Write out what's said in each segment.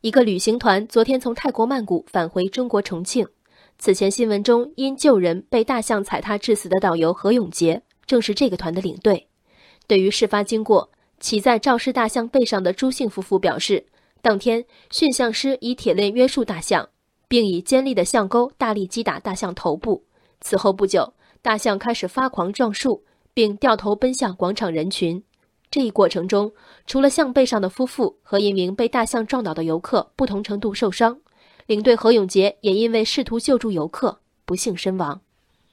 一个旅行团昨天从泰国曼谷返回中国重庆。此前新闻中因救人被大象踩踏致死的导游何永杰，正是这个团的领队。对于事发经过，骑在肇事大象背上的朱姓夫妇表示，当天驯象师以铁链约束大象，并以尖利的象钩大力击打大象头部。此后不久，大象开始发狂撞树，并掉头奔向广场人群。这一过程中，除了象背上的夫妇和一名被大象撞倒的游客不同程度受伤，领队何永杰也因为试图救助游客不幸身亡。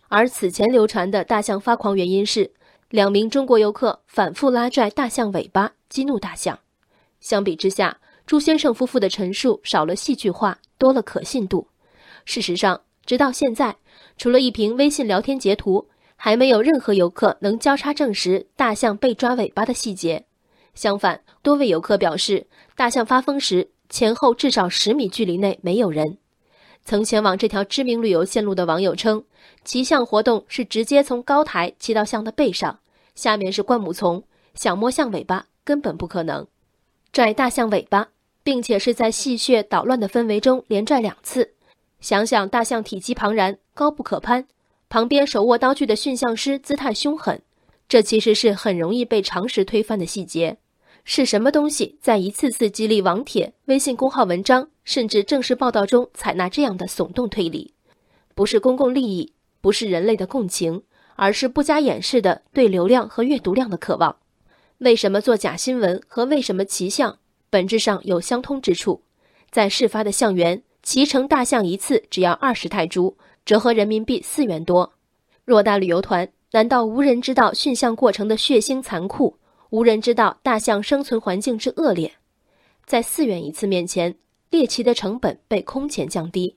而此前流传的大象发狂原因是两名中国游客反复拉拽大象尾巴，激怒大象。相比之下，朱先生夫妇的陈述少了戏剧化，多了可信度。事实上，直到现在，除了一屏微信聊天截图。还没有任何游客能交叉证实大象被抓尾巴的细节。相反，多位游客表示，大象发疯时前后至少十米距离内没有人。曾前往这条知名旅游线路的网友称，骑象活动是直接从高台骑到象的背上，下面是灌木丛，想摸象尾巴根本不可能。拽大象尾巴，并且是在戏谑捣乱的氛围中连拽两次，想想大象体积庞然，高不可攀。旁边手握刀具的驯象师姿态凶狠，这其实是很容易被常识推翻的细节。是什么东西在一次次激励网帖、微信公号文章，甚至正式报道中采纳这样的耸动推理？不是公共利益，不是人类的共情，而是不加掩饰的对流量和阅读量的渴望。为什么做假新闻和为什么骑象本质上有相通之处？在事发的象园，骑乘大象一次只要二十泰铢。折合人民币四元多，偌大旅游团难道无人知道驯象过程的血腥残酷，无人知道大象生存环境之恶劣？在四元一次面前，猎奇的成本被空前降低，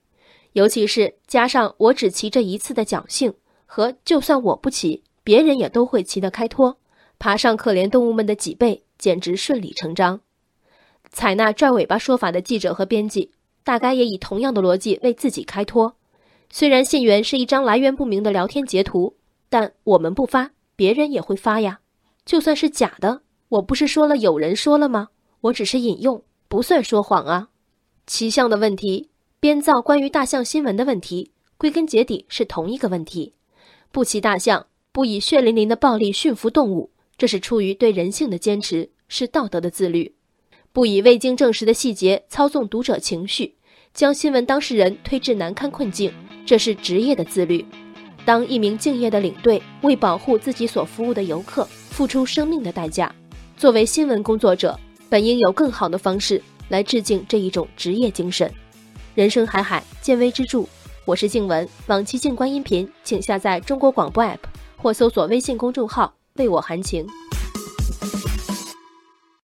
尤其是加上我只骑这一次的侥幸和就算我不骑，别人也都会骑得开脱，爬上可怜动物们的脊背，简直顺理成章。采纳拽尾巴说法的记者和编辑，大概也以同样的逻辑为自己开脱。虽然信源是一张来源不明的聊天截图，但我们不发，别人也会发呀。就算是假的，我不是说了有人说了吗？我只是引用，不算说谎啊。骑象的问题，编造关于大象新闻的问题，归根结底是同一个问题：不骑大象，不以血淋淋的暴力驯服动物，这是出于对人性的坚持，是道德的自律；不以未经证实的细节操纵读者情绪，将新闻当事人推至难堪困境。这是职业的自律。当一名敬业的领队为保护自己所服务的游客付出生命的代价，作为新闻工作者，本应有更好的方式来致敬这一种职业精神。人生海海，见微知著。我是静文，往期静观音频，请下载中国广播 app 或搜索微信公众号“为我含情”。